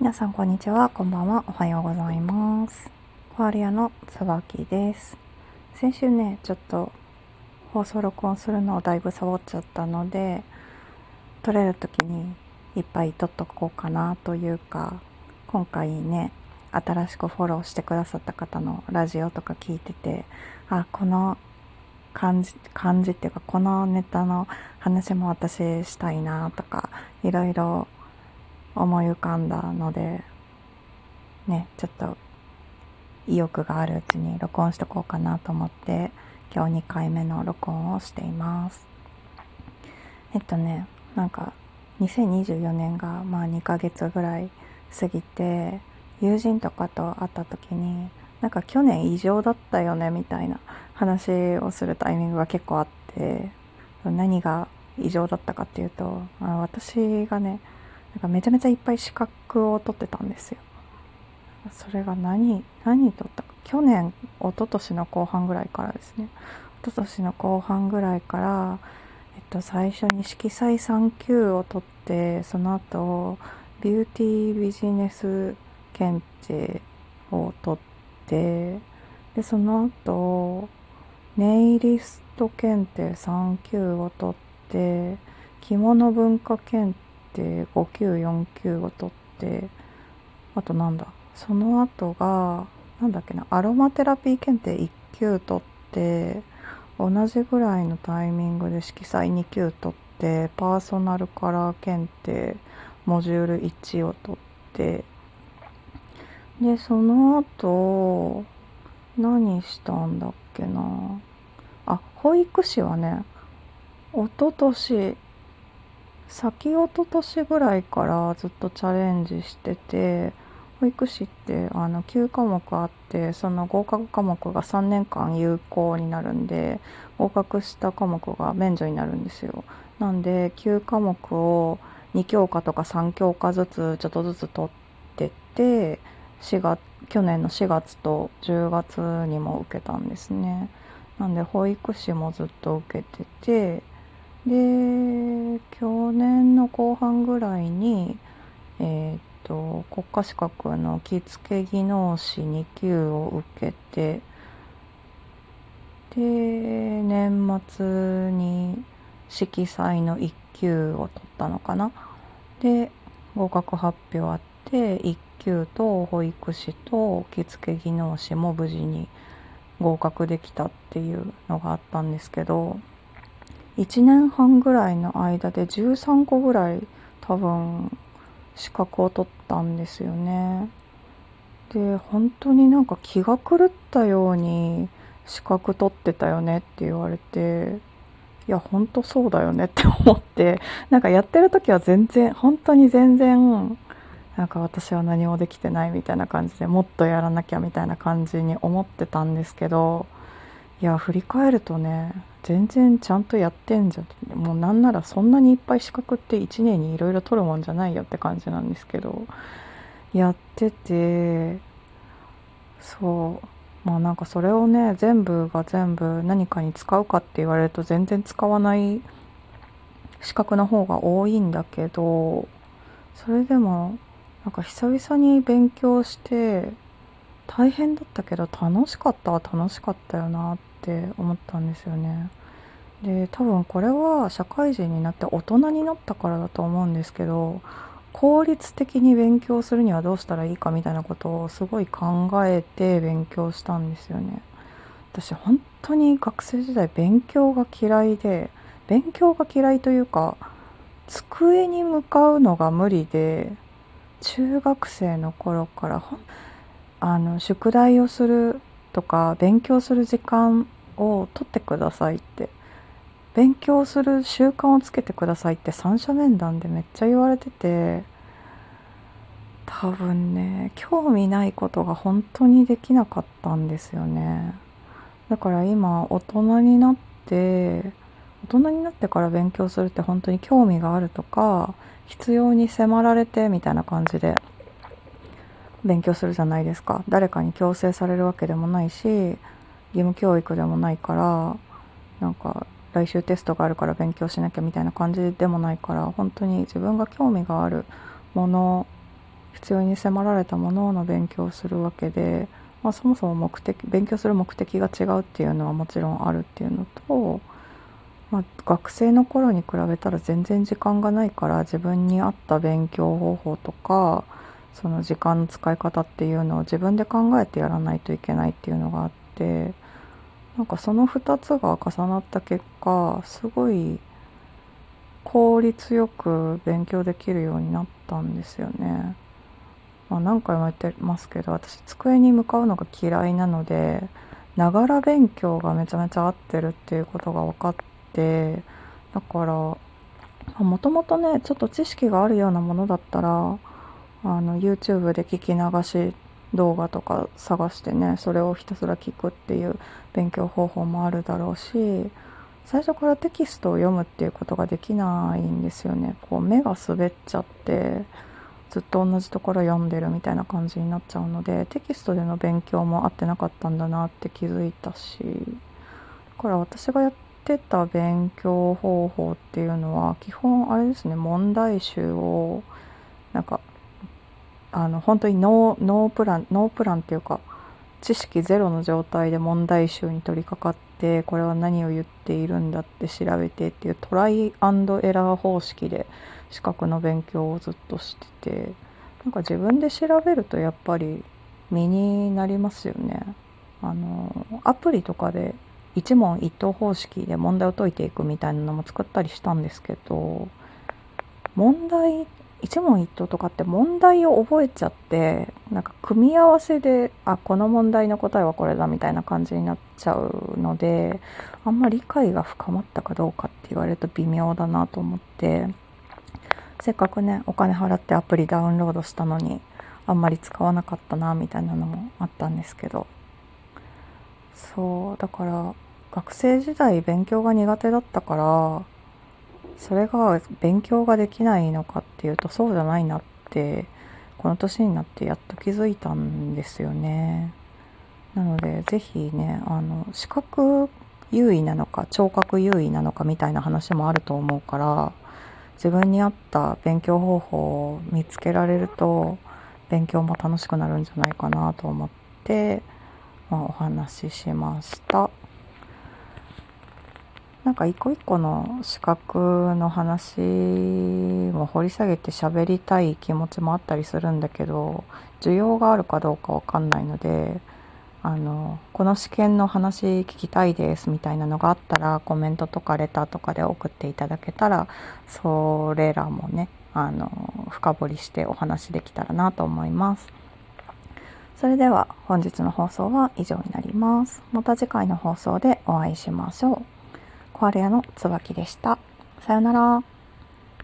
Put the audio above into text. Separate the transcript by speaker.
Speaker 1: 皆さんこんにちは、こんばんは、おはようございます。コアリアの椿です。先週ね、ちょっと放送録音するのをだいぶサボっちゃったので、撮れる時にいっぱい撮っとこうかなというか、今回ね、新しくフォローしてくださった方のラジオとか聞いてて、あ、この感じ、感じっていうか、このネタの話も私したいなとか、いろいろ思い浮かんだのでねちょっと意欲があるうちに録音しとこうかなと思って今日2回目の録音をしています。えっとねなんか2024年がまあ2ヶ月ぐらい過ぎて友人とかと会った時になんか去年異常だったよねみたいな話をするタイミングが結構あって何が異常だったかっていうとあ私がねなんかめちゃめちゃいっぱい資格を取ってたんですよ。それが何、何取った？か。去年、一昨年の後半ぐらいからですね。一昨年の後半ぐらいから、えっと、最初に色彩3級を取って、その後、ビューティービジネス検定を取って、で、その後、ネイリスト検定3級を取って、着物文化検定って5級4級を取ってあとなんだその後がなんだっけなアロマテラピー検定1級取って同じぐらいのタイミングで色彩2級取ってパーソナルカラー検定モジュール1を取ってでその後何したんだっけな。あ保育士はね一昨年先一昨年ぐらいからずっとチャレンジしてて保育士ってあの9科目あってその合格科目が3年間有効になるんで合格した科目が免除になるんですよ。なんで9科目を2教科とか3教科ずつちょっとずつ取ってって4月去年の4月と10月にも受けたんですね。なんで保育士もずっと受けててで去年の後半ぐらいに、えー、と国家資格の着付け技能士2級を受けてで年末に色彩の1級を取ったのかな。で合格発表あって1級と保育士と着付け技能士も無事に合格できたっていうのがあったんですけど1年半ぐらいの間で13個ぐらい多分資格を取ったんですよね。で本当になんか気が狂ったように資格取ってたよねって言われていや本当そうだよねって思ってなんかやってる時は全然本当に全然なんか私は何もできてないみたいな感じでもっとやらなきゃみたいな感じに思ってたんですけどいや振り返るとね全然ちゃんとやってんじゃん。もうなんならそんなにいっぱい資格って1年にいろいろ取るもんじゃないよって感じなんですけど。やっててそう。まあなんかそれをね全部が全部何かに使うかって言われると全然使わない資格の方が多いんだけどそれでもなんか久々に勉強して大変だったけど楽しかったは楽しかったよなって思ったんですよね。で多分これは社会人になって大人になったからだと思うんですけど効率的に勉強するにはどうしたらいいかみたいなことをすごい考えて勉強したんですよね。私本当に学生時代勉強が嫌いで勉強が嫌いというか机に向かうのが無理で中学生の頃からあの宿題をするとか勉強する時間を取ってくださいって。勉強する習慣をつけてくださいって三者面談でめっちゃ言われてて。多分ね興味ないことが本当にできなかったんですよね。だから今大人になって大人になってから勉強するって本当に興味があるとか必要に迫られてみたいな感じで勉強するじゃないですか。誰かに強制されるわけでもないし義務教育でもないからなんか来週テストがあるから勉強しなきゃみたいな感じでもないから本当に自分が興味があるもの必要に迫られたものの勉強をするわけで、まあ、そもそも目的勉強する目的が違うっていうのはもちろんあるっていうのと、まあ、学生の頃に比べたら全然時間がないから自分に合った勉強方法とかその時間の使い方っていうのを自分で考えてやらないといけないっていうのがあってなんかその2つが重なった結果すごい効率よく勉強できるようになったんですよね。まあ、何回も言ってますけど私机に向かうのが嫌いなのでながら勉強がめちゃめちゃ合ってるっていうことが分かってだからもともとねちょっと知識があるようなものだったらあの YouTube で聞き流し動画とか探してねそれをひたすら聞くっていう勉強方法もあるだろうし最初からテキストを読むっていうことができないんですよね。こう目が滑っちゃってずっと同じところ読んでるみたいな感じになっちゃうのでテキストでの勉強も合ってなかったんだなって気づいたしだから私がやってた勉強方法っていうのは基本あれですね問題集をなんかあの本当にノーノープランノープランっていうか知識ゼロの状態で問題集に取り掛かってこれは何を言っているんだって調べてっていうトライアンドエラー方式で資格の勉強をずっとしててなんか自分で調べるとやっぱり身になりますよね。あのアプリとかで一問一答方式で問題を解いていくみたいなのも作ったりしたんですけど問題一問一答とかって問題を覚えちゃってなんか組み合わせであこの問題の答えはこれだみたいな感じになっちゃうのであんまり理解が深まったかどうかって言われると微妙だなと思ってせっかくねお金払ってアプリダウンロードしたのにあんまり使わなかったなみたいなのもあったんですけど。そうだから学生時代勉強が苦手だったからそれが勉強ができないのかっていうとそうじゃないなってこの年になってやっと気づいたんですよね。なので是非ねあの視覚優位なのか聴覚優位なのかみたいな話もあると思うから自分に合った勉強方法を見つけられると勉強も楽しくなるんじゃないかなと思って、まあ、お話ししました。なんか一個一個の資格の話も掘り下げて喋りたい気持ちもあったりするんだけど需要があるかどうかわかんないのであのこの試験の話聞きたいですみたいなのがあったらコメントとかレターとかで送っていただけたらそれらもねあの深掘りしてお話できたらなと思います。それでは本日の放送は以上になります。また次回の放送でお会いしましょう。コアレアの椿でした。さよなら。